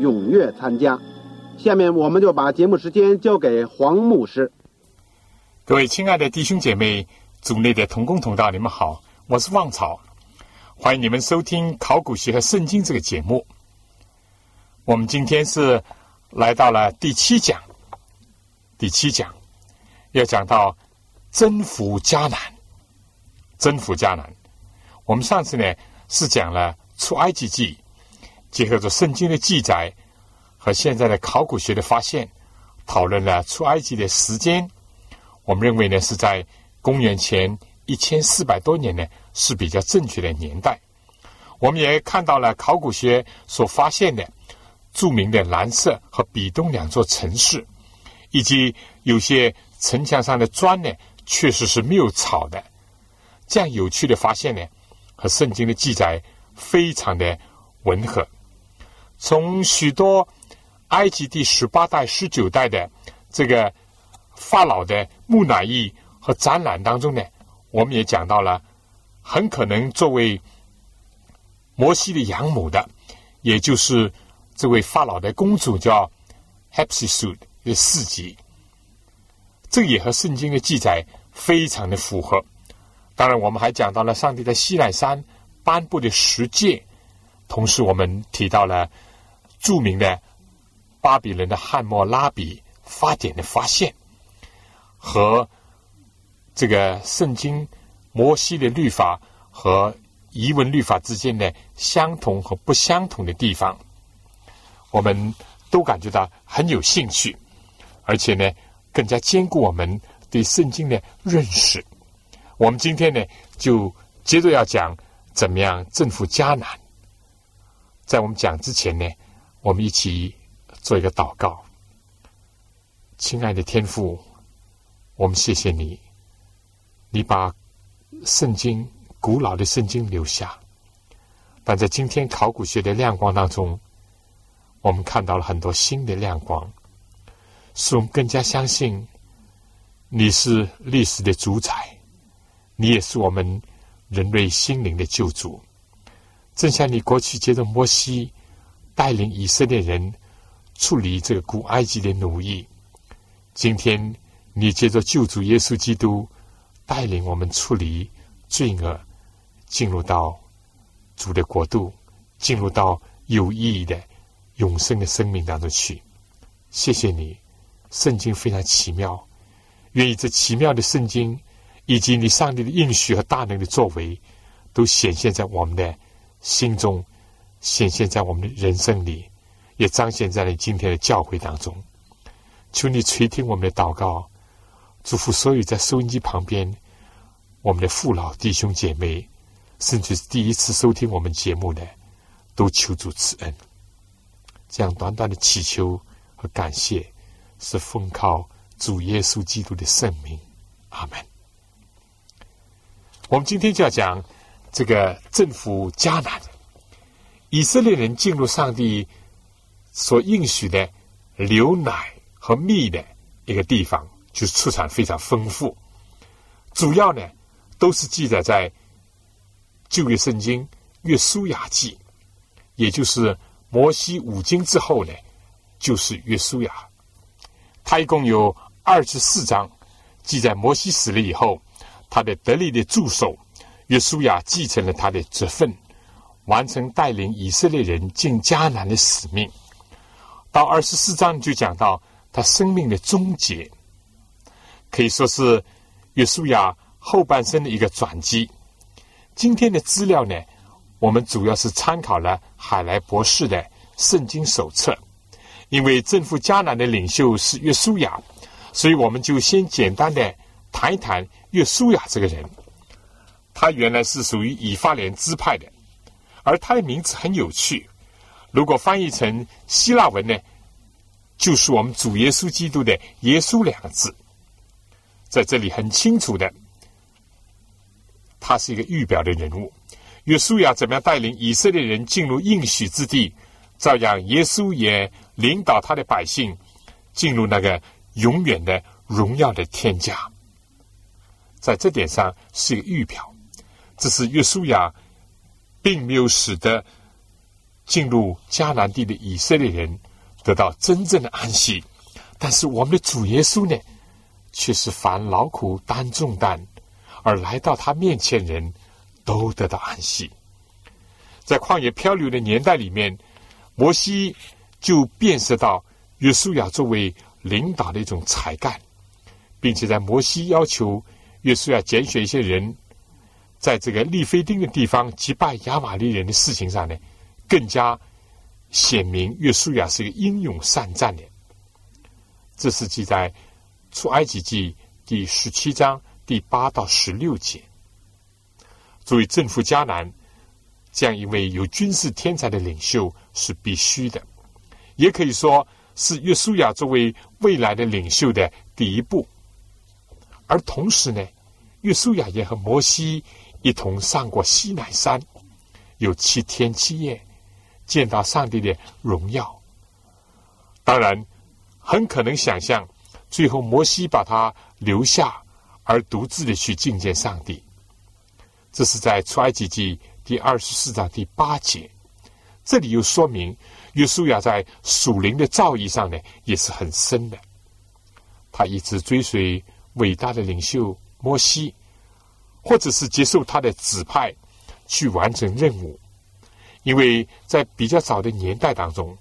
踊跃参加。下面我们就把节目时间交给黄牧师。各位亲爱的弟兄姐妹、组内的同工同道，你们好，我是旺草，欢迎你们收听考古学和圣经这个节目。我们今天是来到了第七讲，第七讲要讲到。征服迦南，征服迦南。我们上次呢是讲了出埃及记，结合着圣经的记载和现在的考古学的发现，讨论了出埃及的时间。我们认为呢是在公元前一千四百多年呢是比较正确的年代。我们也看到了考古学所发现的著名的蓝色和比东两座城市，以及有些城墙上的砖呢。确实是没有草的，这样有趣的发现呢，和圣经的记载非常的吻合。从许多埃及第十八代、十九代的这个法老的木乃伊和展览当中呢，我们也讲到了，很可能作为摩西的养母的，也就是这位法老的公主叫 Hepsisud 的四级，这也和圣经的记载。非常的符合。当然，我们还讲到了上帝在西奈山颁布的十诫，同时我们提到了著名的巴比伦的汉谟拉比法典的发现，和这个圣经摩西的律法和遗文律法之间的相同和不相同的地方，我们都感觉到很有兴趣，而且呢，更加兼顾我们。对圣经的认识，我们今天呢就接着要讲怎么样征服迦南。在我们讲之前呢，我们一起做一个祷告。亲爱的天父，我们谢谢你，你把圣经古老的圣经留下，但在今天考古学的亮光当中，我们看到了很多新的亮光，使我们更加相信。你是历史的主宰，你也是我们人类心灵的救主。正像你过去接着摩西带领以色列人处理这个古埃及的奴役，今天你接着救主耶稣基督带领我们处理罪恶，进入到主的国度，进入到有意义的永生的生命当中去。谢谢你，圣经非常奇妙。愿意这奇妙的圣经，以及你上帝的应许和大能的作为，都显现在我们的心中，显现在我们的人生里，也彰显在你今天的教会当中。求你垂听我们的祷告，祝福所有在收音机旁边我们的父老弟兄姐妹，甚至是第一次收听我们节目的，都求主赐恩。这样短短的祈求和感谢，是奉靠。主耶稣基督的圣名，阿门。我们今天就要讲这个政府迦南，以色列人进入上帝所应许的牛奶和蜜的一个地方，就是出产非常丰富。主要呢，都是记载在旧约圣经约书亚记，也就是摩西五经之后呢，就是约书亚，他一共有。二十四章记载摩西死了以后，他的得力的助手约书亚继承了他的职分，完成带领以色列人进迦南的使命。到二十四章就讲到他生命的终结，可以说是约书亚后半生的一个转机。今天的资料呢，我们主要是参考了海莱博士的圣经手册，因为征服迦南的领袖是约书亚，所以我们就先简单的谈一谈约书亚这个人。他原来是属于以法莲支派的，而他的名字很有趣。如果翻译成希腊文呢，就是我们主耶稣基督的“耶稣”两个字，在这里很清楚的，他是一个预表的人物。约书亚怎么样带领以色列人进入应许之地，照样耶稣也领导他的百姓进入那个永远的荣耀的天家。在这点上是一个预表，这是约书亚并没有使得。进入迦南地的以色列人得到真正的安息，但是我们的主耶稣呢，却是凡劳苦担重担而来到他面前人都得到安息。在旷野漂流的年代里面，摩西就辨识到约书亚作为领导的一种才干，并且在摩西要求约书亚拣选一些人，在这个利非丁的地方击败亚玛利人的事情上呢。更加显明，约书亚是一个英勇善战的。这是记在出埃及记第十七章第八到十六节。作为征服迦南这样一位有军事天才的领袖是必须的，也可以说是约书亚作为未来的领袖的第一步。而同时呢，约书亚也和摩西一同上过西乃山，有七天七夜。见到上帝的荣耀，当然很可能想象，最后摩西把他留下，而独自的去觐见上帝。这是在出埃及记第二十四章第八节。这里又说明，约书亚在属灵的造诣上呢，也是很深的。他一直追随伟大的领袖摩西，或者是接受他的指派去完成任务。因为在比较早的年代当中，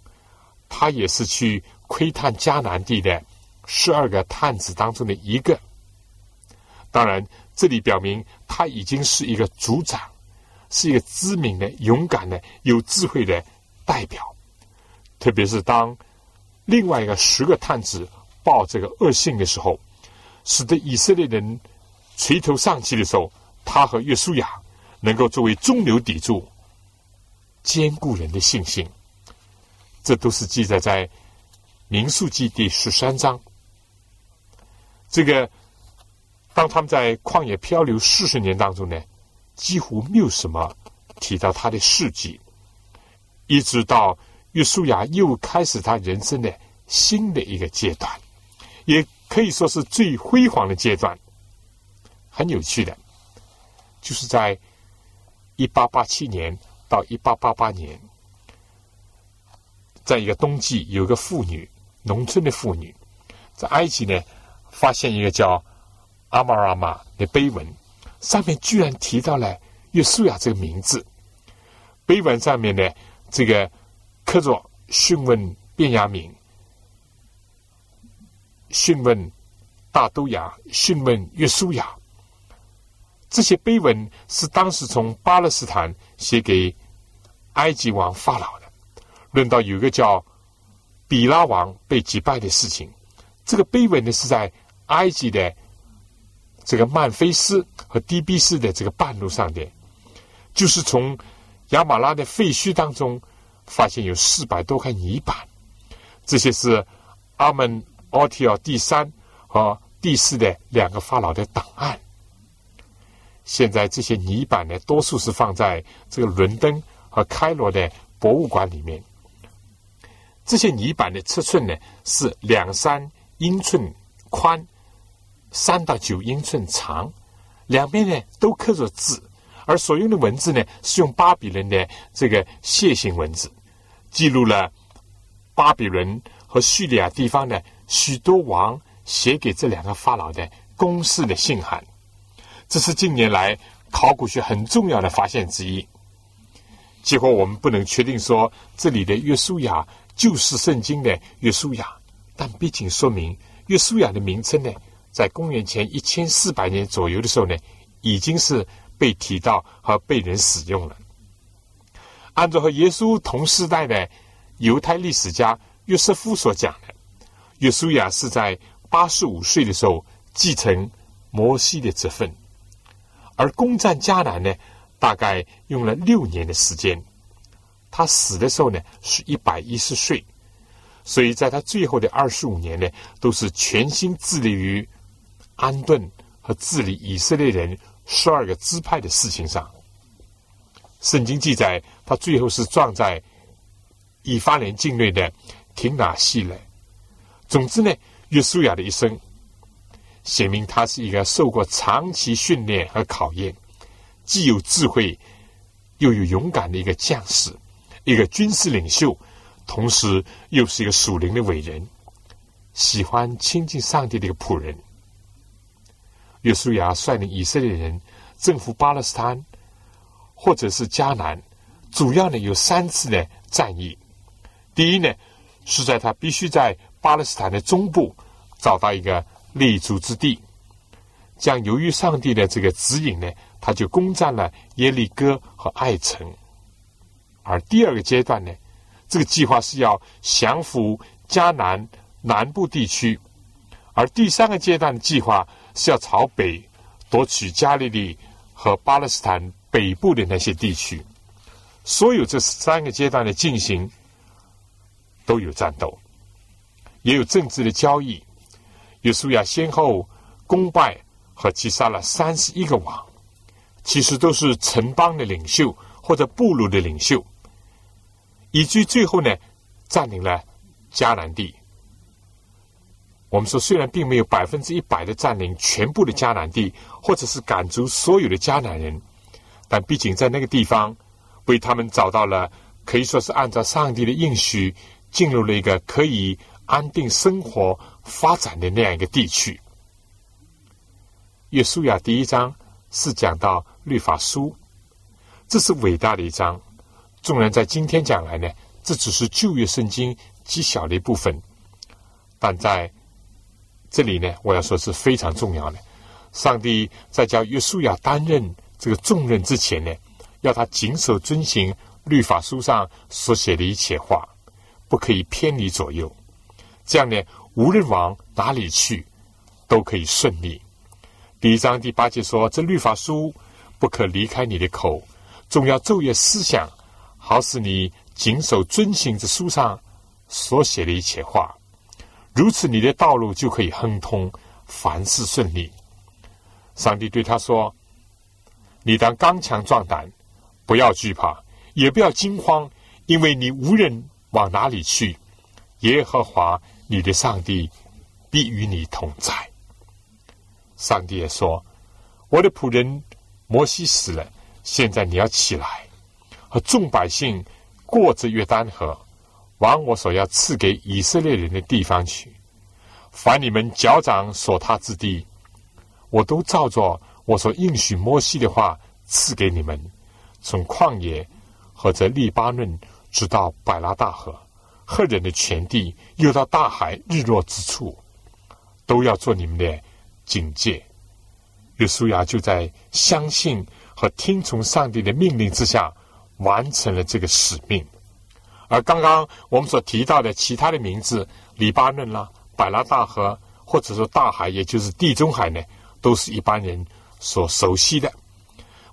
他也是去窥探迦南地的十二个探子当中的一个。当然，这里表明他已经是一个族长，是一个知名的、勇敢的、有智慧的代表。特别是当另外一个十个探子报这个恶信的时候，使得以色列人垂头丧气的时候，他和约书亚能够作为中流砥柱。坚固人的信心，这都是记载在《民数记》第十三章。这个，当他们在旷野漂流四十年当中呢，几乎没有什么提到他的事迹，一直到约书亚又开始他人生的新的一个阶段，也可以说是最辉煌的阶段。很有趣的，就是在一八八七年。到一八八八年，在一个冬季，有个妇女，农村的妇女，在埃及呢，发现一个叫阿玛拉玛的碑文，上面居然提到了约书亚这个名字。碑文上面呢，这个刻着询问卞雅敏，询问大都雅，询问约书亚。这些碑文是当时从巴勒斯坦写给。埃及王法老的，论到有个叫比拉王被击败的事情，这个碑文呢是在埃及的这个曼菲斯和迪比斯的这个半路上的，就是从亚马拉的废墟当中发现有四百多块泥板，这些是阿门奥提奥第三和第四的两个法老的档案。现在这些泥板呢，多数是放在这个伦敦。和开罗的博物馆里面，这些泥板的尺寸呢是两三英寸宽，三到九英寸长，两边呢都刻着字，而所用的文字呢是用巴比伦的这个楔形文字，记录了巴比伦和叙利亚地方的许多王写给这两个法老的公式的信函。这是近年来考古学很重要的发现之一。结果我们不能确定说这里的约书亚就是圣经的约书亚，但毕竟说明约书亚的名称呢，在公元前一千四百年左右的时候呢，已经是被提到和被人使用了。按照和耶稣同时代的犹太历史家约瑟夫所讲的，约书亚是在八十五岁的时候继承摩西的职分，而攻占迦南呢，大概用了六年的时间。他死的时候呢，是一百一十岁，所以在他最后的二十五年呢，都是全心致力于安顿和治理以色列人十二个支派的事情上。圣经记载，他最后是葬在以法莲境内的廷拿西勒。总之呢，约书亚的一生显明他是一个受过长期训练和考验，既有智慧又有勇敢的一个将士。一个军事领袖，同时又是一个属灵的伟人，喜欢亲近上帝的一个仆人。约书亚率领以色列人征服巴勒斯坦，或者是迦南，主要呢有三次的战役。第一呢，是在他必须在巴勒斯坦的中部找到一个立足之地，这样由于上帝的这个指引呢，他就攻占了耶利哥和爱城。而第二个阶段呢，这个计划是要降服迦南南部地区；而第三个阶段的计划是要朝北夺取加利利和巴勒斯坦北部的那些地区。所有这三个阶段的进行都有战斗，也有政治的交易。约书亚先后攻败和击杀了三十一个王，其实都是城邦的领袖或者部落的领袖。以至于最后呢，占领了迦南地。我们说，虽然并没有百分之一百的占领全部的迦南地，或者是赶逐所有的迦南人，但毕竟在那个地方，为他们找到了可以说是按照上帝的应许，进入了一个可以安定生活、发展的那样一个地区。约书亚第一章是讲到律法书，这是伟大的一章。纵然在今天讲来呢，这只是旧约圣经极小的一部分，但在这里呢，我要说是非常重要的。上帝在叫约书亚担任这个重任之前呢，要他谨守遵行律法书上所写的一切话，不可以偏离左右。这样呢，无论往哪里去，都可以顺利。第一章第八节说：“这律法书不可离开你的口，重要昼夜思想。”好使你谨守遵行这书上所写的一切话，如此你的道路就可以亨通，凡事顺利。上帝对他说：“你当刚强壮胆，不要惧怕，也不要惊慌，因为你无人往哪里去，耶和华你的上帝必与你同在。”上帝也说：“我的仆人摩西死了，现在你要起来。”和众百姓过着约旦河，往我所要赐给以色列人的地方去。凡你们脚掌所踏之地，我都照着我所应许摩西的话赐给你们。从旷野和这利巴嫩，直到百拉大河，赫人的全地，又到大海日落之处，都要做你们的警戒。约书亚就在相信和听从上帝的命令之下。完成了这个使命，而刚刚我们所提到的其他的名字，黎巴嫩啦、百拉大河，或者说大海，也就是地中海呢，都是一般人所熟悉的。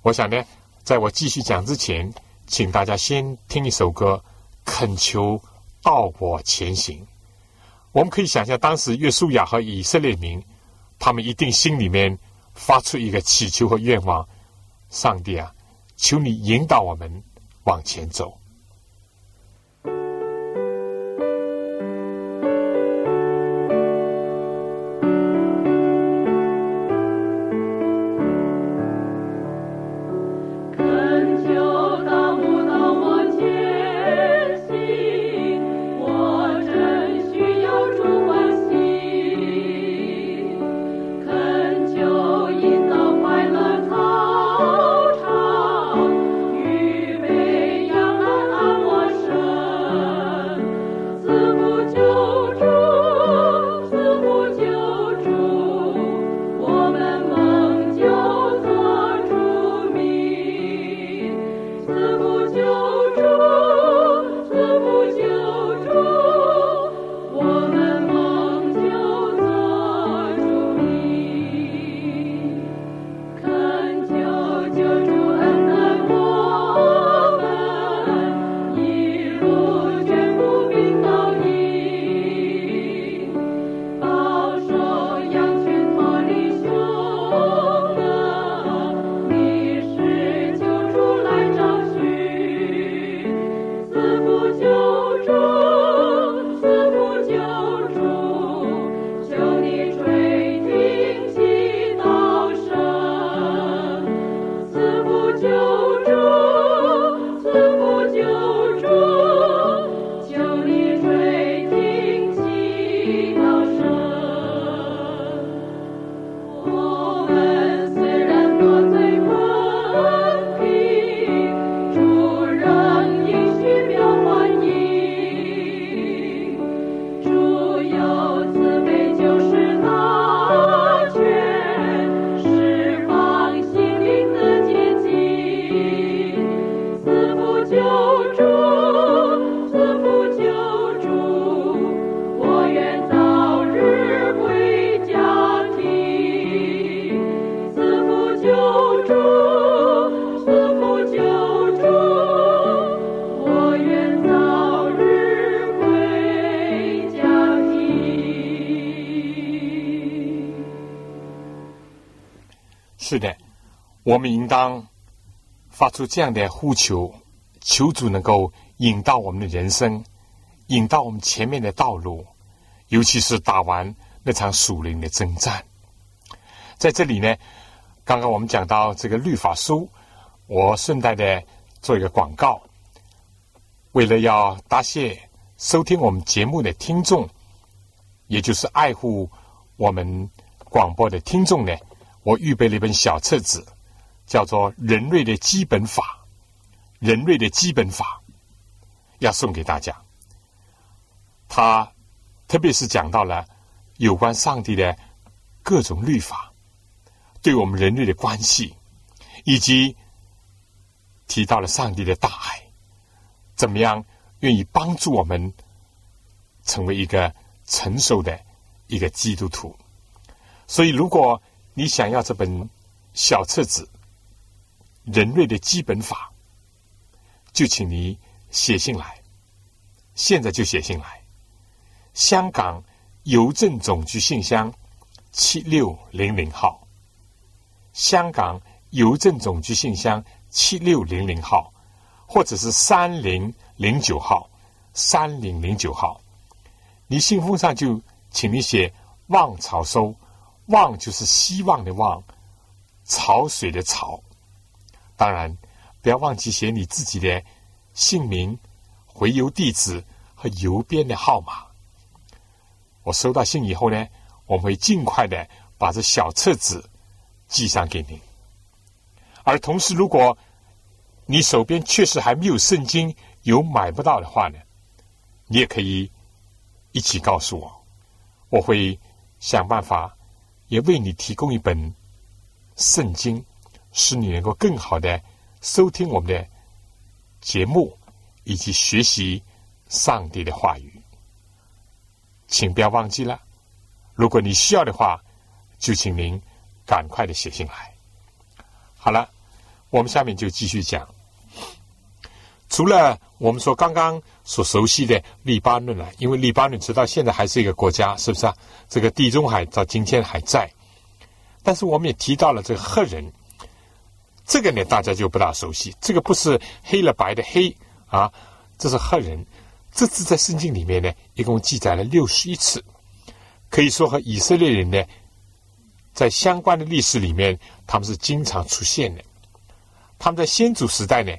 我想呢，在我继续讲之前，请大家先听一首歌，恳求道我前行。我们可以想象，当时约书亚和以色列民，他们一定心里面发出一个祈求和愿望：上帝啊，求你引导我们。往前走。是的，我们应当发出这样的呼求，求主能够引导我们的人生，引导我们前面的道路，尤其是打完那场属灵的征战。在这里呢，刚刚我们讲到这个律法书，我顺带的做一个广告，为了要答谢收听我们节目的听众，也就是爱护我们广播的听众呢。我预备了一本小册子，叫做《人类的基本法》，人类的基本法要送给大家。他特别是讲到了有关上帝的各种律法，对我们人类的关系，以及提到了上帝的大爱，怎么样愿意帮助我们成为一个成熟的一个基督徒。所以，如果你想要这本小册子《人类的基本法》，就请你写信来，现在就写信来。香港邮政总局信箱七六零零号，香港邮政总局信箱七六零零号，或者是三零零九号，三零零九号。你信封上就请你写“望潮收”。望就是希望的望，潮水的潮。当然，不要忘记写你自己的姓名、回邮地址和邮编的号码。我收到信以后呢，我会尽快的把这小册子寄上给您。而同时，如果你手边确实还没有圣经，有买不到的话呢，你也可以一起告诉我，我会想办法。也为你提供一本圣经，使你能够更好的收听我们的节目，以及学习上帝的话语。请不要忘记了，如果你需要的话，就请您赶快的写信来。好了，我们下面就继续讲。除了我们说刚刚所熟悉的黎巴嫩了，因为黎巴嫩直到现在还是一个国家，是不是啊？这个地中海到今天还在。但是我们也提到了这个赫人，这个呢大家就不大熟悉。这个不是黑了白的黑啊，这是赫人。这次在圣经里面呢，一共记载了六十一次，可以说和以色列人呢，在相关的历史里面，他们是经常出现的。他们在先祖时代呢。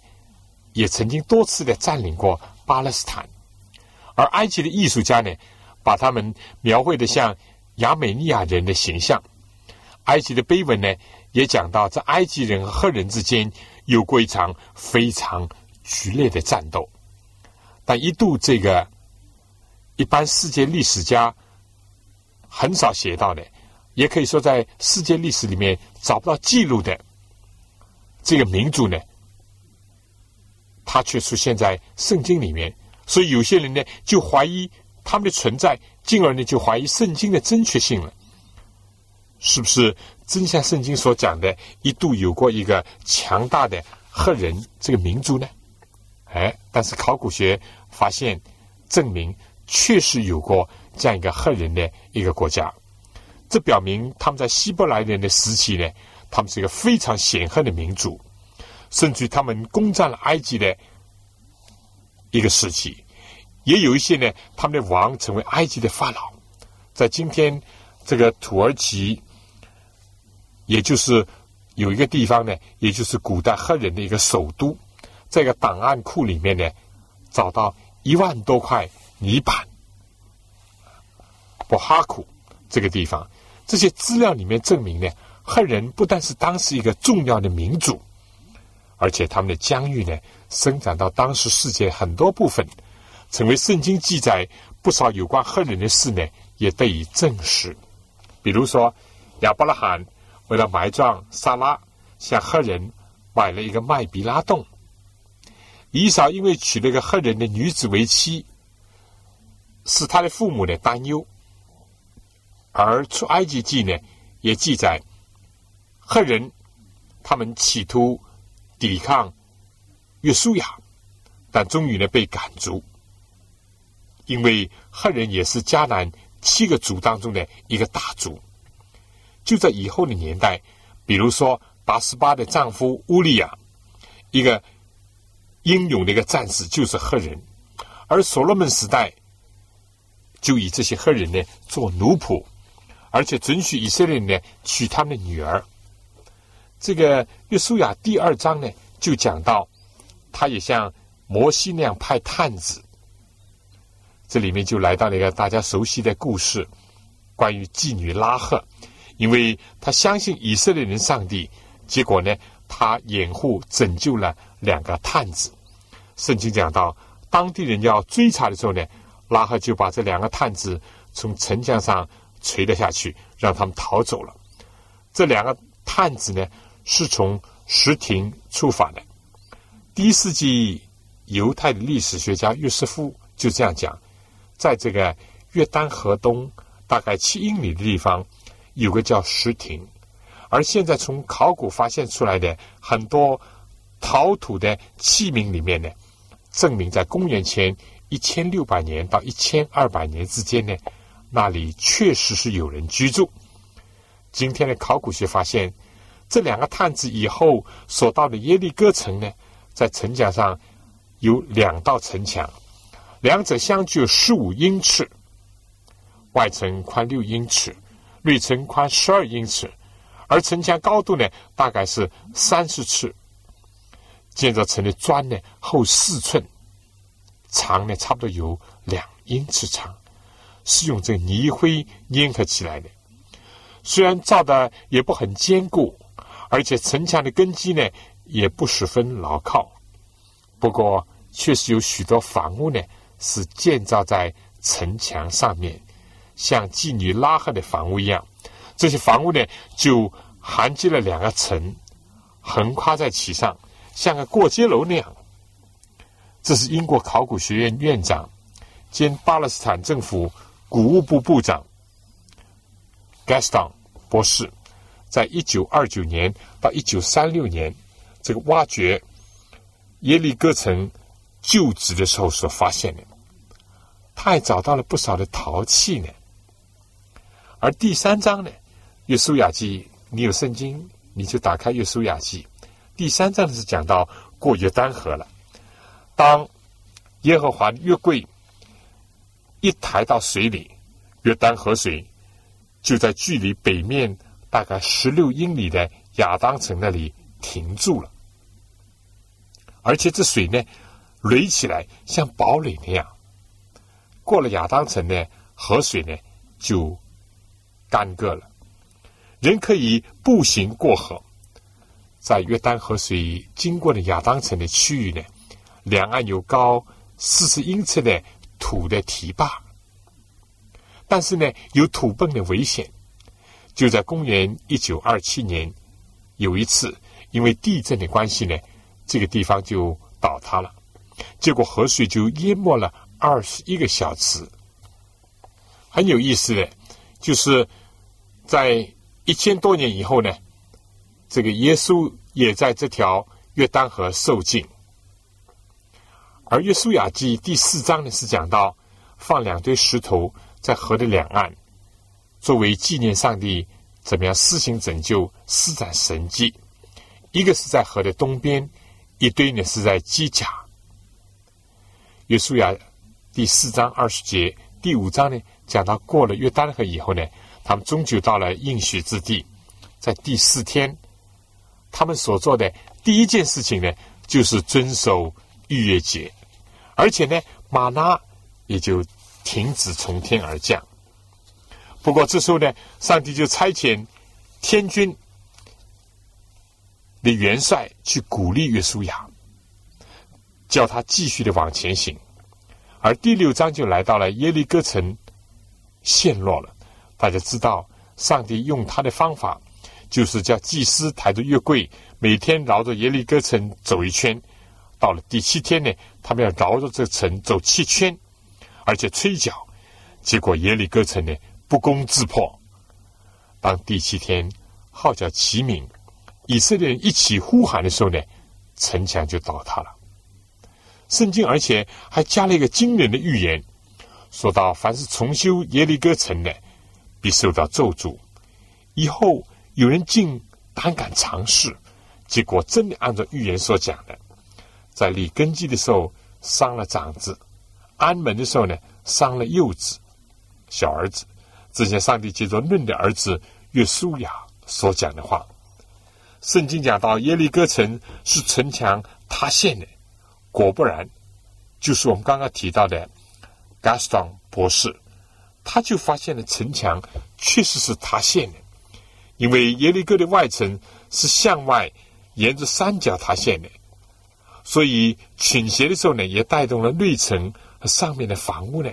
也曾经多次的占领过巴勒斯坦，而埃及的艺术家呢，把他们描绘的像亚美尼亚人的形象。埃及的碑文呢，也讲到在埃及人和赫人之间有过一场非常剧烈的战斗。但一度这个一般世界历史家很少写到的，也可以说在世界历史里面找不到记录的这个民族呢。它却出现在圣经里面，所以有些人呢就怀疑他们的存在，进而呢就怀疑圣经的正确性了。是不是真像圣经所讲的，一度有过一个强大的赫人这个民族呢？哎，但是考古学发现证明，确实有过这样一个赫人的一个国家。这表明他们在希伯来人的时期呢，他们是一个非常显赫的民族。甚至他们攻占了埃及的一个时期，也有一些呢，他们的王成为埃及的法老。在今天这个土耳其，也就是有一个地方呢，也就是古代赫人的一个首都，在一个档案库里面呢，找到一万多块泥板。博哈库这个地方，这些资料里面证明呢，赫人不但是当时一个重要的民族。而且他们的疆域呢，伸展到当时世界很多部分，成为圣经记载不少有关赫人的事呢，也得以证实。比如说，亚伯拉罕为了埋葬撒拉，向赫人买了一个麦比拉洞；以扫因为娶了一个赫人的女子为妻，使他的父母呢担忧。而出埃及记呢，也记载赫人他们企图。抵抗约书亚，但终于呢被赶逐，因为黑人也是迦南七个族当中的一个大族。就在以后的年代，比如说八十八的丈夫乌利亚，一个英勇的一个战士，就是黑人；而所罗门时代就以这些黑人呢做奴仆，而且准许以色列人呢娶他们的女儿。这个约书亚第二章呢就讲到，他也像摩西那样派探子。这里面就来到了一个大家熟悉的故事，关于妓女拉赫，因为他相信以色列人上帝，结果呢，他掩护拯救了两个探子。圣经讲到，当地人要追查的时候呢，拉赫就把这两个探子从城墙上垂了下去，让他们逃走了。这两个探子呢，是从石亭出发的。第一世纪犹太的历史学家约瑟夫就这样讲。在这个约旦河东大概七英里的地方，有个叫石亭，而现在从考古发现出来的很多陶土的器皿里面呢，证明在公元前一千六百年到一千二百年之间呢，那里确实是有人居住。今天的考古学发现，这两个探子以后所到的耶利哥城呢，在城墙上有两道城墙。两者相距十五英尺，外层宽六英尺，内层宽十二英尺，而城墙高度呢，大概是三十尺。建造成的砖呢，厚四寸，长呢差不多有两英尺长，是用这个泥灰粘合起来的。虽然造的也不很坚固，而且城墙的根基呢也不十分牢靠，不过确实有许多房屋呢。是建造在城墙上面，像妓女拉赫的房屋一样。这些房屋呢，就含接了两个城，横跨在其上，像个过街楼那样。这是英国考古学院院长兼巴勒斯坦政府古物部部长 Gaston 博士，在一九二九年到一九三六年这个挖掘耶利哥城。旧址的时候所发现的，他还找到了不少的陶器呢。而第三章呢，《约书亚记》，你有圣经，你就打开《约书亚记》。第三章是讲到过约旦河了。当耶和华约柜一抬到水里，约旦河水就在距离北面大概十六英里的亚当城那里停住了，而且这水呢。垒起来像堡垒那样，过了亚当城呢，河水呢就干涸了，人可以步行过河。在约旦河水经过了亚当城的区域呢，两岸有高四十英尺的土的堤坝，但是呢有土崩的危险。就在公元一九二七年，有一次因为地震的关系呢，这个地方就倒塌了。结果河水就淹没了二十一个小时。很有意思的，就是在一千多年以后呢，这个耶稣也在这条约旦河受尽。而约书亚记第四章呢，是讲到放两堆石头在河的两岸，作为纪念上帝怎么样施行拯救、施展神迹。一个是在河的东边，一堆呢是在基甲。约书亚第四章二十节，第五章呢讲到过了约旦河以后呢，他们终究到了应许之地。在第四天，他们所做的第一件事情呢，就是遵守逾越节，而且呢，马拉也就停止从天而降。不过这时候呢，上帝就差遣天军的元帅去鼓励约书亚。叫他继续的往前行，而第六章就来到了耶利哥城陷落了。大家知道，上帝用他的方法，就是叫祭司抬着月柜，每天绕着耶利哥城走一圈。到了第七天呢，他们要绕着这城走七圈，而且吹角。结果耶利哥城呢不攻自破。当第七天号角齐鸣，以色列人一起呼喊的时候呢，城墙就倒塌了。圣经，而且还加了一个惊人的预言，说到凡是重修耶利哥城的，必受到咒诅。以后有人竟胆敢尝试，结果真的按照预言所讲的，在立根基的时候伤了长子，安门的时候呢伤了幼子、小儿子。之前上帝接着论的儿子约书亚所讲的话，圣经讲到耶利哥城是城墙塌陷的，果不然，就是我们刚刚提到的 Gaston 博士，他就发现了城墙确实是塌陷的。因为耶利哥的外层是向外沿着山脚塌陷的，所以倾斜的时候呢，也带动了内层和上面的房屋呢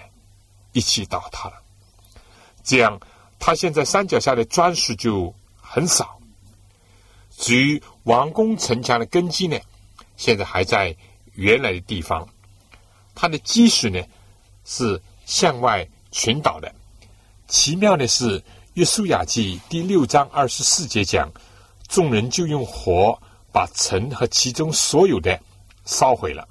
一起倒塌了。这样，它现在山脚下的砖石就很少。至于王宫城墙的根基呢，现在还在原来的地方，它的基石呢是向外群倒的。奇妙的是。约书亚记第六章二十四节讲，众人就用火把城和其中所有的烧毁了。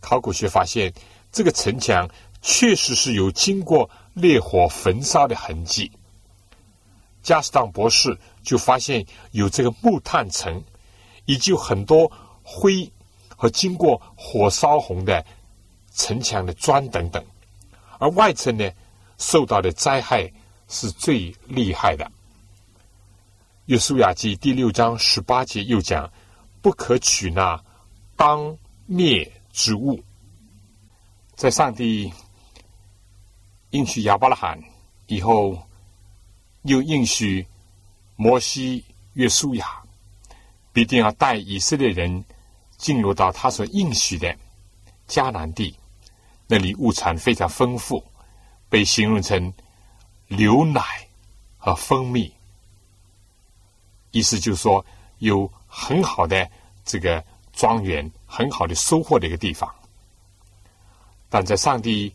考古学发现，这个城墙确实是有经过烈火焚烧的痕迹。加斯当博士就发现有这个木炭层，以及很多灰和经过火烧红的城墙的砖等等，而外层呢受到的灾害。是最厉害的。约书亚记第六章十八节又讲：“不可取那当灭之物。”在上帝应许亚伯拉罕以后，又应许摩西、约书亚，必定要带以色列人进入到他所应许的迦南地，那里物产非常丰富，被形容成。牛奶和蜂蜜，意思就是说有很好的这个庄园，很好的收获的一个地方。但在上帝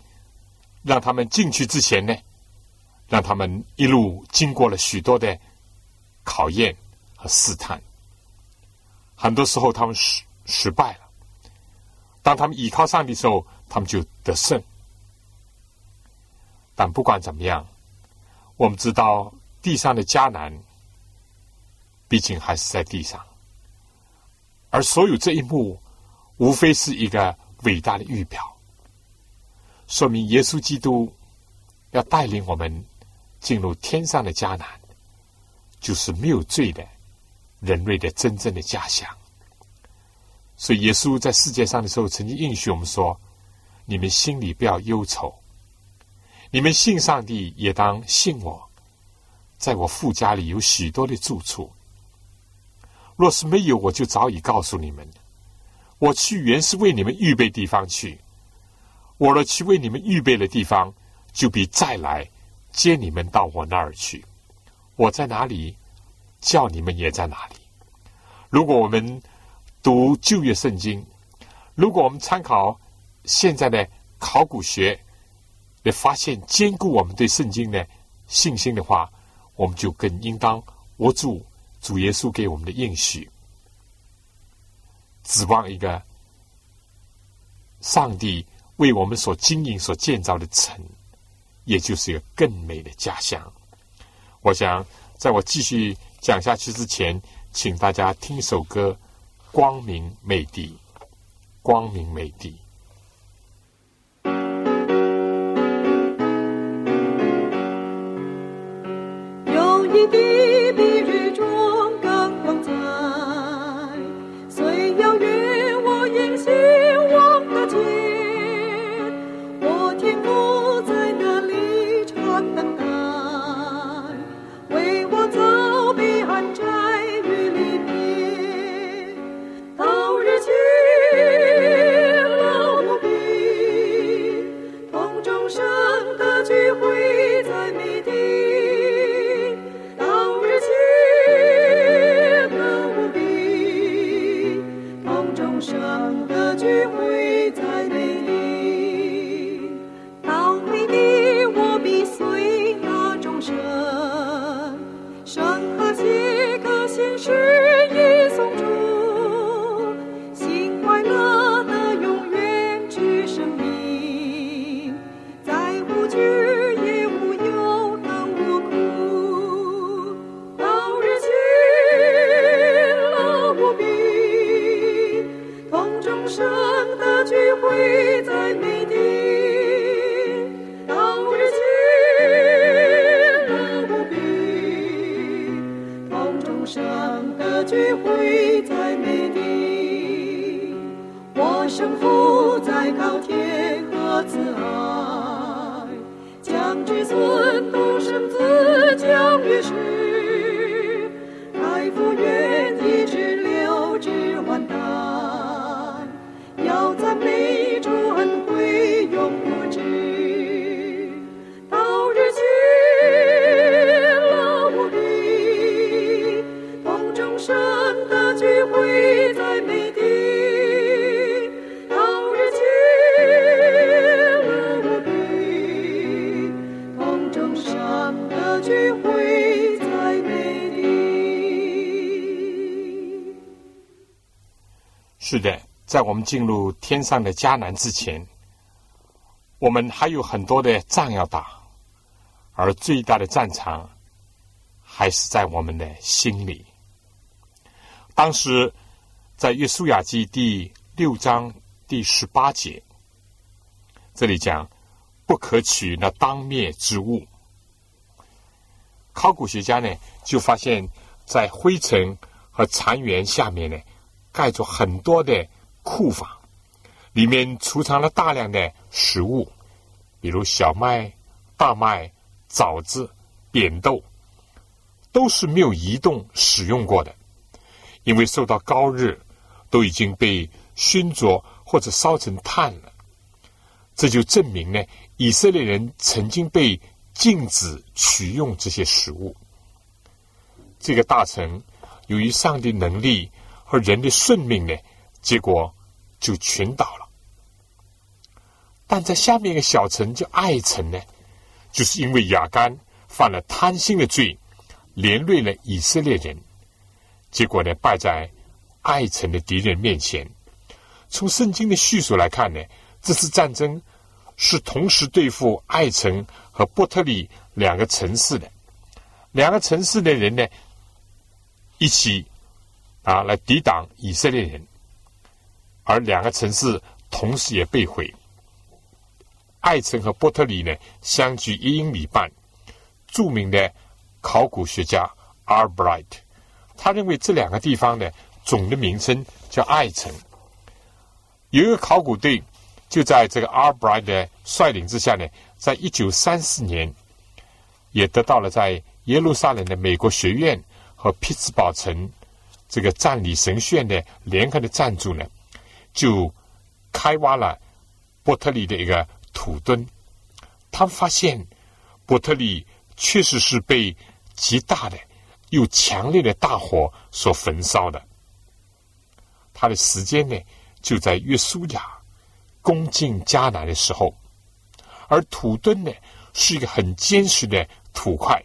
让他们进去之前呢，让他们一路经过了许多的考验和试探，很多时候他们失失败了。当他们倚靠上帝的时候，他们就得胜。但不管怎么样。我们知道地上的迦南，毕竟还是在地上，而所有这一幕，无非是一个伟大的预表，说明耶稣基督要带领我们进入天上的迦南，就是没有罪的人类的真正的家乡。所以耶稣在世界上的时候，曾经应许我们说：“你们心里不要忧愁。”你们信上帝，也当信我。在我父家里有许多的住处。若是没有，我就早已告诉你们。我去原是为你们预备地方去。我若去为你们预备的地方，就必再来接你们到我那儿去。我在哪里，叫你们也在哪里。如果我们读旧约圣经，如果我们参考现在的考古学。来发现坚固我们对圣经的信心的话，我们就更应当握住主耶稣给我们的应许，指望一个上帝为我们所经营、所建造的城，也就是一个更美的家乡。我想，在我继续讲下去之前，请大家听一首歌《光明美地》，光明美地。生的的，在我们进入天上的迦南之前，我们还有很多的仗要打，而最大的战场还是在我们的心里。当时在约书亚记第六章第十八节，这里讲不可取那当灭之物。考古学家呢，就发现，在灰尘和残垣下面呢，盖着很多的库房，里面储藏了大量的食物，比如小麦、大麦、枣子、扁豆，都是没有移动使用过的，因为受到高热，都已经被熏灼或者烧成炭了。这就证明呢，以色列人曾经被禁止取用这些食物。这个大臣由于上帝能力和人的顺命呢，结果就群倒了。但在下面一个小城叫爱城呢，就是因为亚干犯了贪心的罪，连累了以色列人，结果呢败在爱城的敌人面前。从圣经的叙述来看呢，这次战争是同时对付爱城和波特利两个城市的，两个城市的人呢一起啊来抵挡以色列人，而两个城市同时也被毁。爱城和波特里呢相距一英里半。著名的考古学家 Arbright，他认为这两个地方呢总的名称叫爱城。有一个考古队就在这个 Arbright 的率领之下呢，在一九三四年也得到了在耶路撒冷的美国学院和匹兹堡城这个赞理神学院的联合的赞助呢，就开挖了伯特利的一个土墩。他发现伯特利确实是被极大的又强烈的大火所焚烧的。他的时间呢，就在约书亚攻进迦南的时候，而土墩呢是一个很坚实的土块，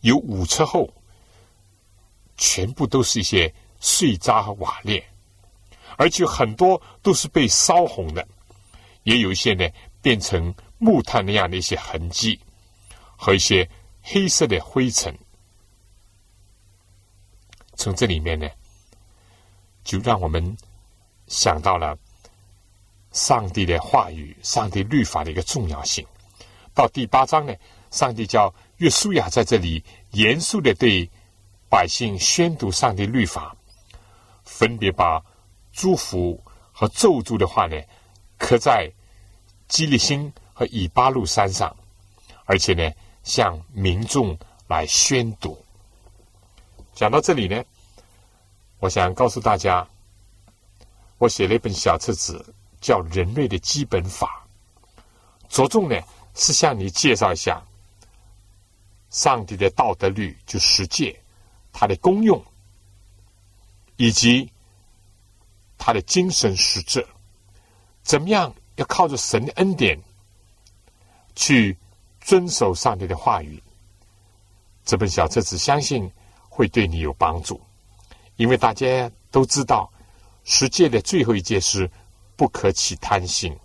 有五尺厚，全部都是一些碎渣瓦裂，而且很多都是被烧红的，也有一些呢变成木炭那样的一些痕迹和一些黑色的灰尘。从这里面呢，就让我们想到了上帝的话语、上帝律法的一个重要性。到第八章呢，上帝叫约书亚在这里严肃的对百姓宣读上帝律法，分别把祝福和咒诅的话呢刻在基利心和以巴路山上，而且呢向民众来宣读。讲到这里呢，我想告诉大家，我写了一本小册子，叫《人类的基本法》，着重呢是向你介绍一下上帝的道德律，就十诫，它的功用，以及它的精神实质，怎么样要靠着神的恩典去遵守上帝的话语。这本小册子相信会对你有帮助，因为大家都知道，十诫的最后一件是不可起贪心，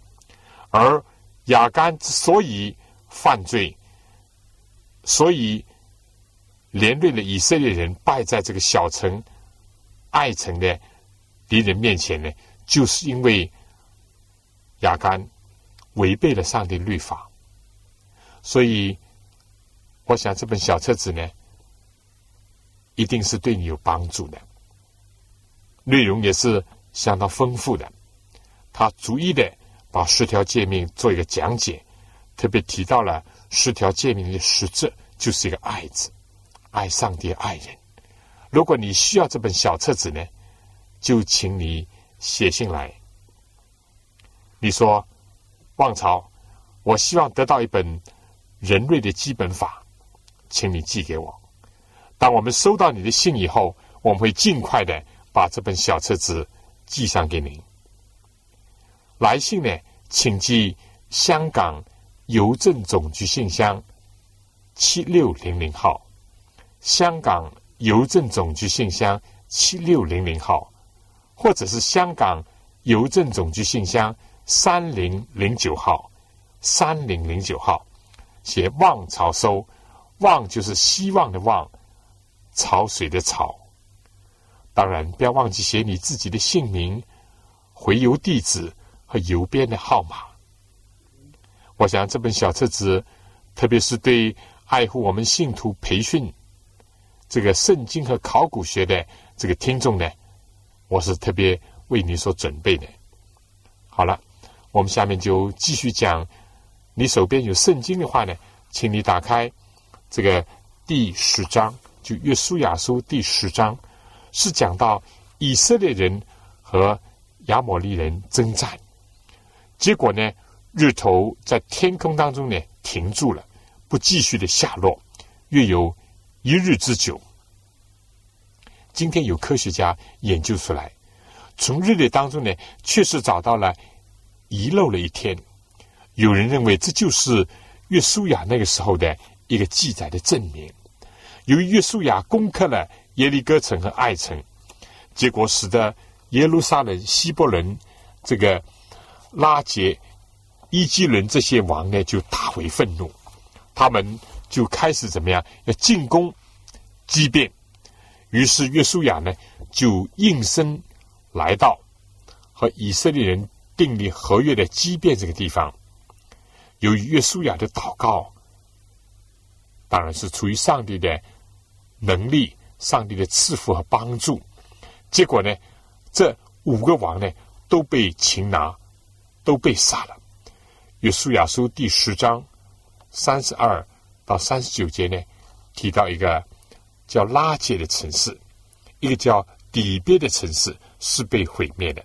而亚干之所以犯罪，所以连累了以色列人败在这个小城爱城的敌人面前呢，就是因为亚干违背了上帝律法，所以我想这本小册子呢，一定是对你有帮助的，内容也是相当丰富的，他逐一的把十条诫命做一个讲解。特别提到了十条诫命的实质，就是一个爱字，爱上帝、爱人。如果你需要这本小册子呢，就请你写信来。你说，望朝，我希望得到一本人类的基本法，请你寄给我。当我们收到你的信以后，我们会尽快的把这本小册子寄上给您。来信呢，请寄香港邮政总局信箱七六零零号，香港邮政总局信箱七六零零号，或者是香港邮政总局信箱。三零零九号，三零零九号，写望潮收，望就是希望的望，潮水的潮。当然，不要忘记写你自己的姓名、回邮地址和邮编的号码。我想这本小册子，特别是对爱护我们信徒培训这个圣经和考古学的这个听众呢，我是特别为你所准备的。好了。我们下面就继续讲，你手边有圣经的话呢，请你打开这个第十章，就约书亚书第十章，是讲到以色列人和亚摩利人征战，结果呢，日头在天空当中呢停住了，不继续的下落，约有一日之久。今天有科学家研究出来，从日历当中呢，确实找到了。遗漏了一天，有人认为这就是约书亚那个时候的一个记载的证明。由于约书亚攻克了耶利哥城和爱城，结果使得耶路撒冷、希伯伦、这个拉杰、伊基伦这些王呢就大为愤怒，他们就开始怎么样要进攻激变。于是约书亚呢就应声来到和以色列人。订立合约的畸变这个地方，由于约书亚的祷告，当然是出于上帝的能力、上帝的赐福和帮助。结果呢，这五个王呢都被擒拿，都被杀了。约书亚书第十章三十二到三十九节呢，提到一个叫拉杰的城市，一个叫底边的城市是被毁灭的。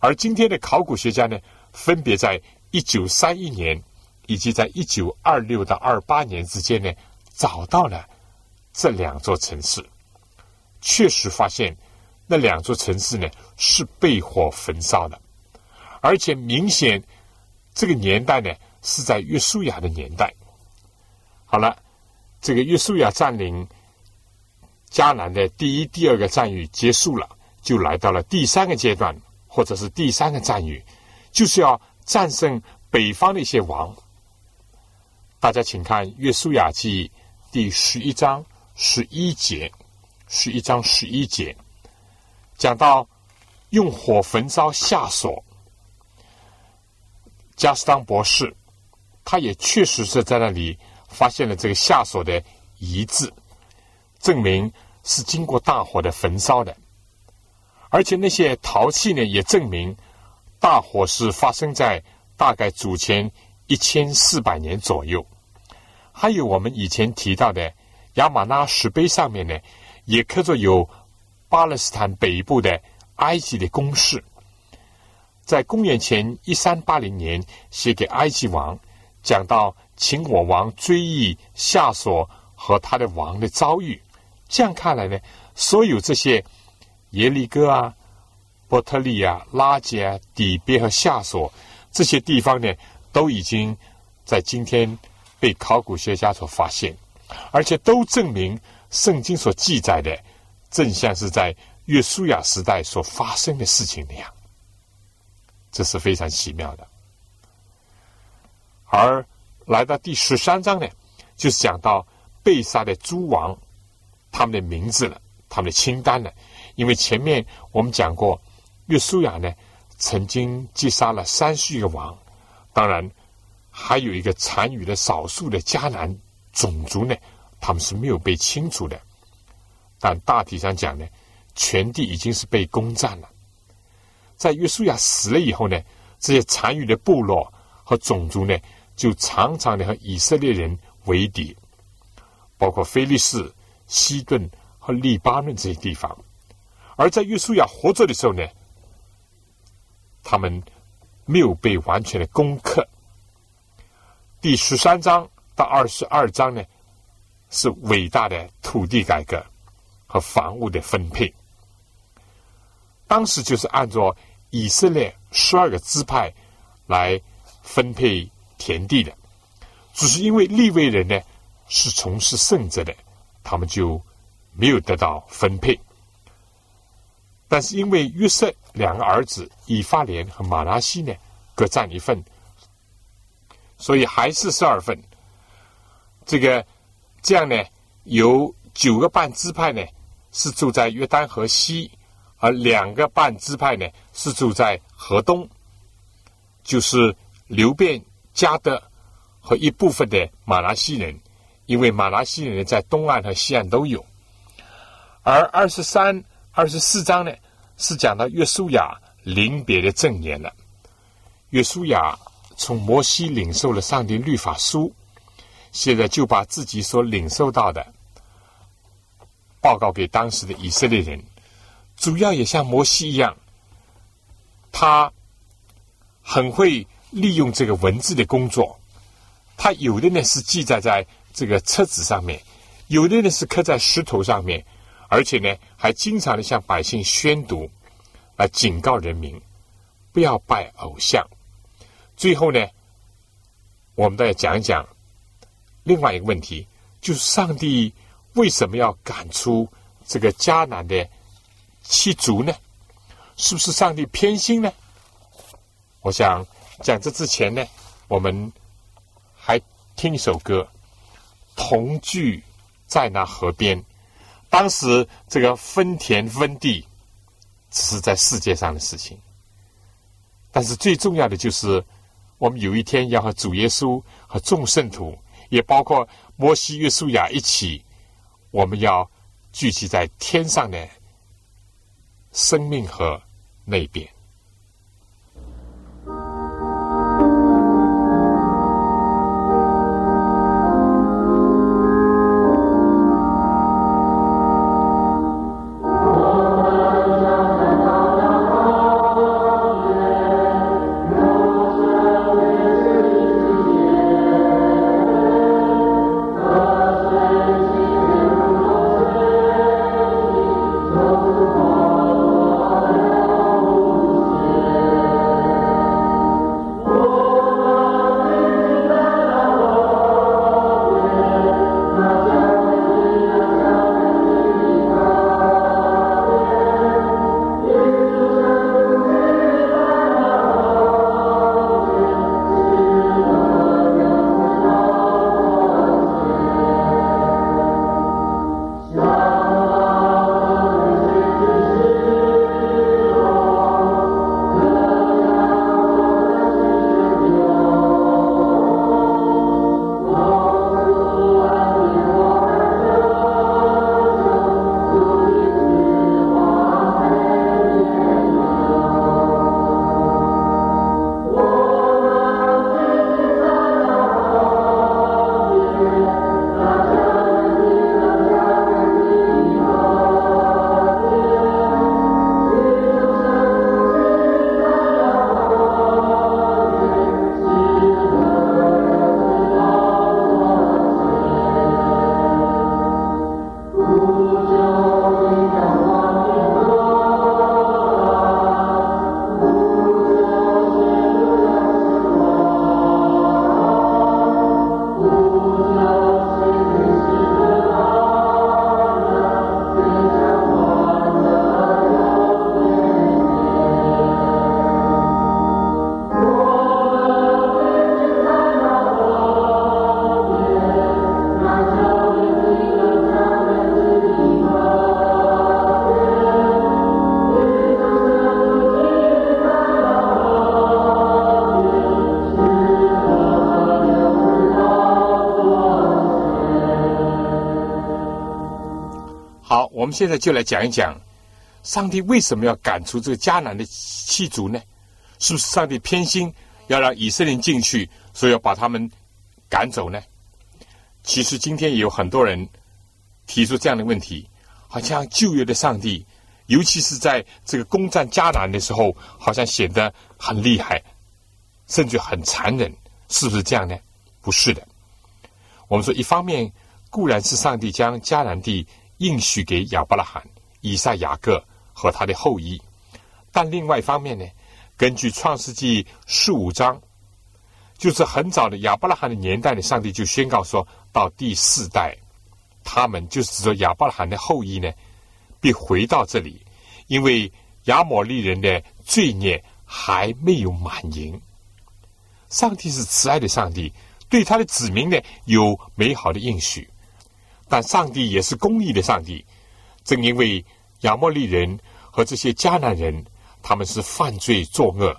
而今天的考古学家呢，分别在一九三一年以及在一九二六到二八年之间呢，找到了这两座城市，确实发现那两座城市呢是被火焚烧的，而且明显这个年代呢是在约书亚的年代。好了，这个约书亚占领迦南的第一、第二个战役结束了，就来到了第三个阶段。或者是第三个战役，就是要战胜北方的一些王。大家请看《约书亚记》第十一章十一节，十一章十一节讲到用火焚烧夏所。加斯当博士，他也确实是在那里发现了这个夏所的遗址，证明是经过大火的焚烧的。而且那些陶器呢，也证明大火是发生在大概祖前一千四百年左右。还有我们以前提到的亚玛拉石碑上面呢，也刻着有巴勒斯坦北部的埃及的公式，在公元前一三八零年写给埃及王，讲到秦我王追忆夏所和他的王的遭遇。这样看来呢，所有这些。耶利哥啊，伯特利啊，拉杰啊，底边和下所这些地方呢，都已经在今天被考古学家所发现，而且都证明圣经所记载的，正像是在约书亚时代所发生的事情那样，这是非常奇妙的。而来到第十三章呢，就是讲到被杀的诸王他们的名字了，他们的清单了。因为前面我们讲过，约书亚呢曾经击杀了三十一个王，当然还有一个残余的少数的迦南种族呢，他们是没有被清除的。但大体上讲呢，全地已经是被攻占了。在约书亚死了以后呢，这些残余的部落和种族呢，就常常的和以色列人为敌，包括菲利士、西顿和黎巴嫩这些地方。而在约书亚活着的时候呢，他们没有被完全的攻克。第十三章到二十二章呢，是伟大的土地改革和房屋的分配。当时就是按照以色列十二个支派来分配田地的，只是因为利未人呢是从事圣职的，他们就没有得到分配。但是因为约瑟两个儿子以法莲和马拉西呢各占一份，所以还是十二份。这个这样呢，有九个半支派呢是住在约旦河西。而两个半支派呢，是住在河东，就是流变、加德和一部分的马拉西人，因为马拉西人在东岸和西岸都有。而二十三、二十四章呢，是讲到约书亚临别的证言了。约书亚从摩西领受了上帝律法书，现在就把自己所领受到的报告给当时的以色列人。主要也像摩西一样，他很会利用这个文字的工作。他有的呢是记载在这个册子上面，有的呢是刻在石头上面，而且呢还经常的向百姓宣读，来警告人民不要拜偶像。最后呢，我们再讲一讲另外一个问题，就是上帝为什么要赶出这个迦南的？七族呢？是不是上帝偏心呢？我想讲这之前呢，我们还听一首歌，《同聚在那河边》。当时这个分田分地只是在世界上的事情，但是最重要的就是，我们有一天要和主耶稣和众圣徒，也包括摩西、约书亚一起，我们要聚集在天上的。生命和那边。现在就来讲一讲，上帝为什么要赶出这个迦南的弃族呢？是不是上帝偏心要让以色列进去，所以要把他们赶走呢？其实今天也有很多人提出这样的问题，好像旧约的上帝，尤其是在这个攻占迦南的时候，好像显得很厉害，甚至很残忍，是不是这样呢？不是的。我们说，一方面固然是上帝将迦南地应许给亚伯拉罕、以撒、雅各和他的后裔，但另外一方面呢，根据创世纪十五章，就是很早的亚伯拉罕的年代呢，上帝就宣告说。到第四代，他们就是说亚伯拉罕的后裔呢，必回到这里，因为亚摩利人的罪孽还没有满盈。上帝是慈爱的上帝，对他的子民呢有美好的应许，但上帝也是公义的上帝。正因为亚摩利人和这些迦南人，他们是犯罪作恶，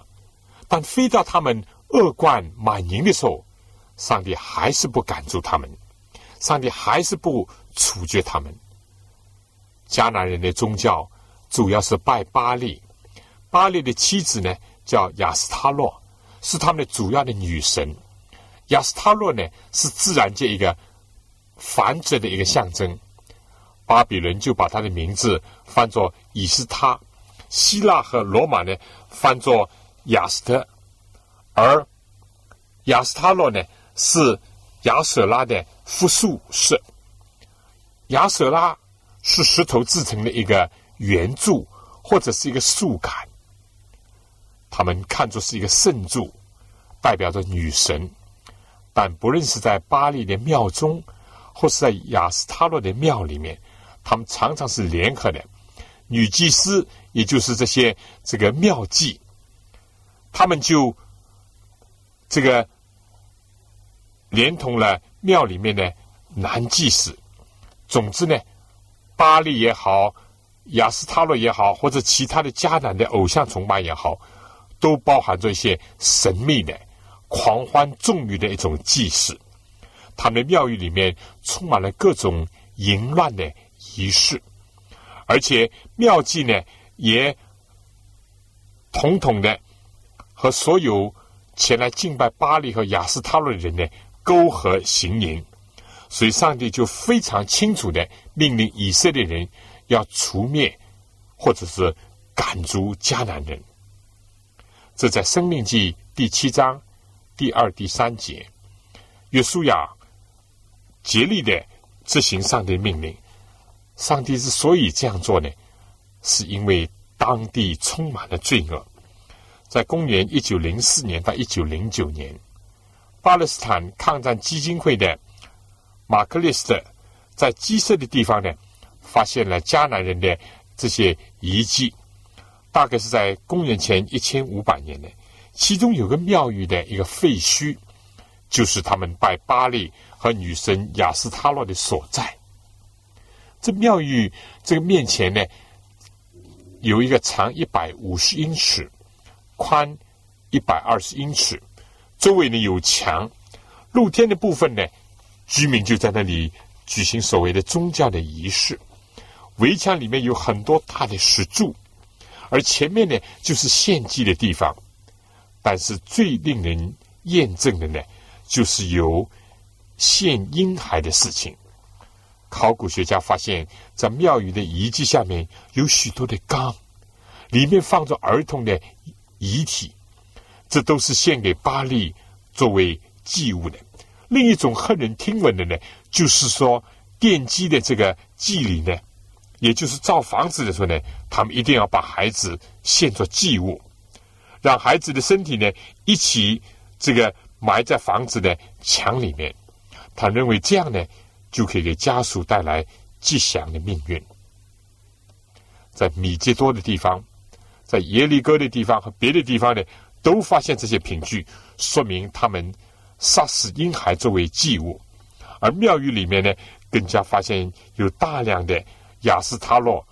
但非到他们恶贯满盈的时候，上帝还是不赶逐他们。上帝还是不处决他们。迦南人的宗教主要是拜巴利，巴利的妻子呢叫亚斯塔洛，是他们的主要的女神。亚斯塔洛呢是自然界一个繁殖的一个象征。巴比伦就把他的名字翻作以斯他，希腊和罗马呢翻作亚斯特，而亚斯塔洛呢是亚舍拉的。复数是亚舍拉是石头制成的一个圆柱或者是一个树杆，他们看作是一个圣柱，代表着女神。但不论是在巴黎的庙中，或是在雅斯塔洛的庙里面，他们常常是联合的。女祭司，也就是这些这个庙妓，他们就这个连同了。庙里面的男祭司，总之呢，巴利也好，雅斯塔洛也好，或者其他的迦南的偶像崇拜也好，都包含着一些神秘的、狂欢纵欲的一种祭祀。他们的庙宇里面充满了各种淫乱的仪式，而且庙祭呢，也统统的和所有前来敬拜巴黎和雅斯塔罗的人呢。沟合行淫，所以上帝就非常清楚的命令以色列人要除灭，或者是赶逐迦南人。这在《生命记》第七章第二、第三节，约书亚竭力的执行上帝命令。上帝之所以这样做呢，是因为当地充满了罪恶。在公元一九零四年到一九零九年。巴勒斯坦抗战基金会的马克利斯特在基色的地方呢，发现了迦南人的这些遗迹，大概是在公元前一千五百年呢。其中有个庙宇的一个废墟，就是他们拜巴利和女神雅斯塔洛的所在。这庙宇这个面前呢，有一个长一百五十英尺，宽一百二十英尺。周围呢有墙，露天的部分呢，居民就在那里举行所谓的宗教的仪式。围墙里面有很多大的石柱，而前面呢就是献祭的地方。但是最令人验证的呢，就是有献婴孩的事情。考古学家发现，在庙宇的遗迹下面有许多的缸，里面放着儿童的遗体。这都是献给巴利作为祭物的。另一种骇人听闻的呢，就是说奠基的这个祭礼呢，也就是造房子的时候呢，他们一定要把孩子献作祭物，让孩子的身体呢一起这个埋在房子的墙里面。他认为这样呢，就可以给家属带来吉祥的命运。在米吉多的地方，在耶利哥的地方和别的地方呢。都发现这些凭据，说明他们杀死婴孩作为祭物。而庙宇里面呢，更加发现有大量的雅斯塔洛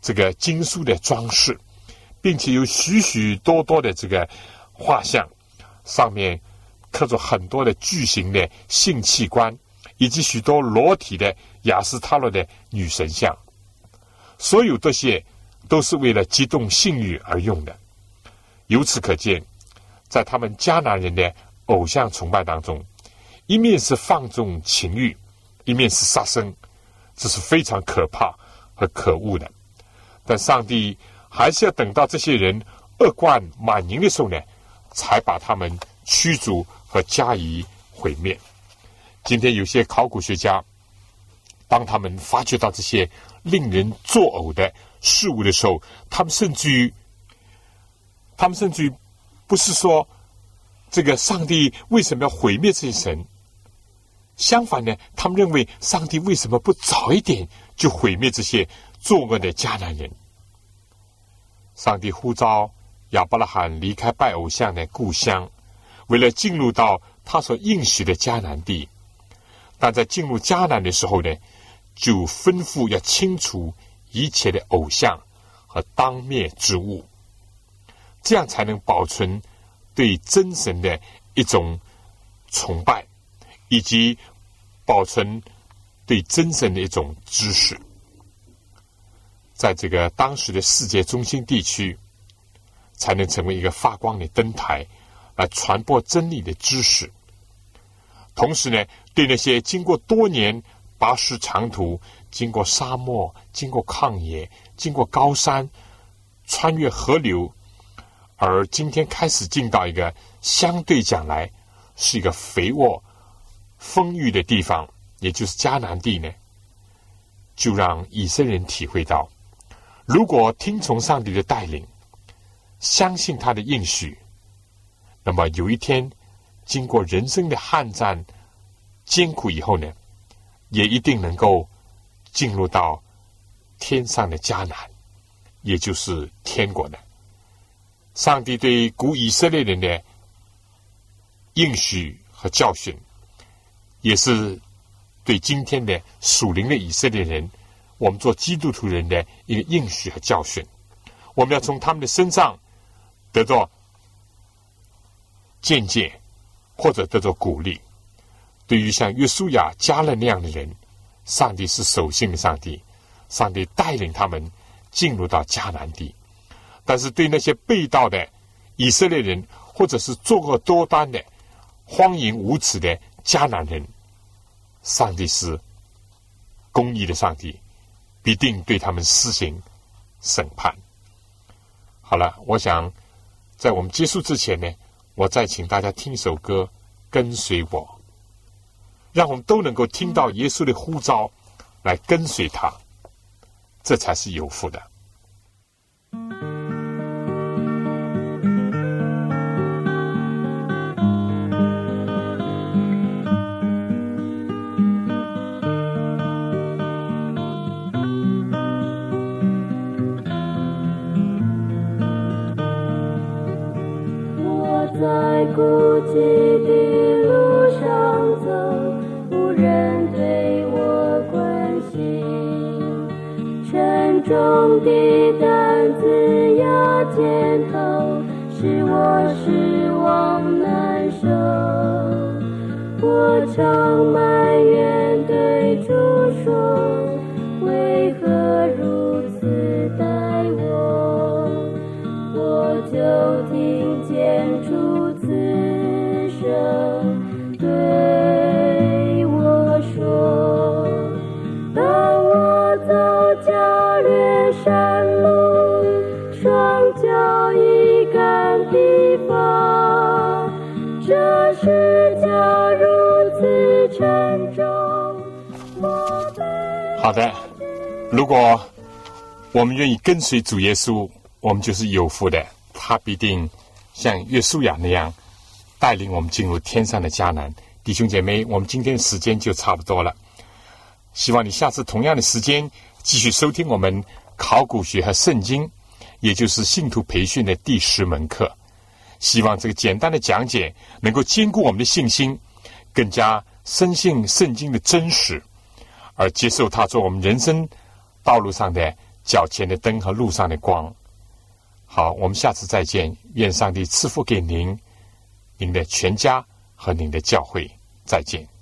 这个经书的装饰，并且有许许多多的这个画像，上面刻着很多的巨型的性器官，以及许多裸体的雅斯塔洛的女神像。所有这些都是为了激动性欲而用的。由此可见，在他们迦南人的偶像崇拜当中，一面是放纵情欲，一面是杀生，这是非常可怕和可恶的。但上帝还是要等到这些人恶贯满盈的时候呢，才把他们驱逐和加以毁灭。今天有些考古学家，当他们发掘到这些令人作呕的事物的时候，他们甚至于，他们甚至于不是说这个上帝为什么要毁灭这些神？相反呢，他们认为上帝为什么不早一点就毁灭这些作恶的迦南人？上帝呼召亚伯拉罕离开拜偶像的故乡，为了进入到他所应许的迦南地。但在进入迦南的时候呢，就吩咐要清除一切的偶像和当灭之物，这样才能保存对真神的一种崇拜，以及保存对真神的一种知识。在这个当时的世界中心地区，才能成为一个发光的灯台，来传播真理的知识。同时呢，对那些经过多年跋涉长途、经过沙漠、经过旷野、经过高山、穿越河流，而今天开始进到一个相对讲来是一个肥沃、丰裕的地方，也就是迦南地呢，就让以色列人体会到，如果听从上帝的带领，相信他的应许，那么有一天。经过人生的汗战、艰苦以后呢，也一定能够进入到天上的迦南，也就是天国的。上帝对古以色列人的应许和教训，也是对今天的属灵的以色列人，我们做基督徒人的一个应许和教训。我们要从他们的身上得到渐渐。或者得到鼓励，对于像约书亚、加勒那样的人，上帝是守信的上帝，上帝带领他们进入到迦南地；但是对那些被盗的以色列人，或者是作恶多端的、荒淫无耻的迦南人，上帝是公义的上帝，必定对他们施行审判。好了，我想在我们结束之前呢。我再请大家听一首歌，跟随我，让我们都能够听到耶稣的呼召，来跟随他，这才是有福的。孤寂的路上走，无人对我关心。沉重的担子压肩头，使我失望难受。我常埋怨对主说，为何如此？好的，如果我们愿意跟随主耶稣，我们就是有福的。他必定像约书亚那样带领我们进入天上的迦南。弟兄姐妹，我们今天时间就差不多了。希望你下次同样的时间继续收听我们考古学和圣经，也就是信徒培训的第十门课。希望这个简单的讲解能够兼顾我们的信心，更加深信圣经的真实。而接受他做我们人生道路上的脚前的灯和路上的光。好，我们下次再见。愿上帝赐福给您、您的全家和您的教会。再见。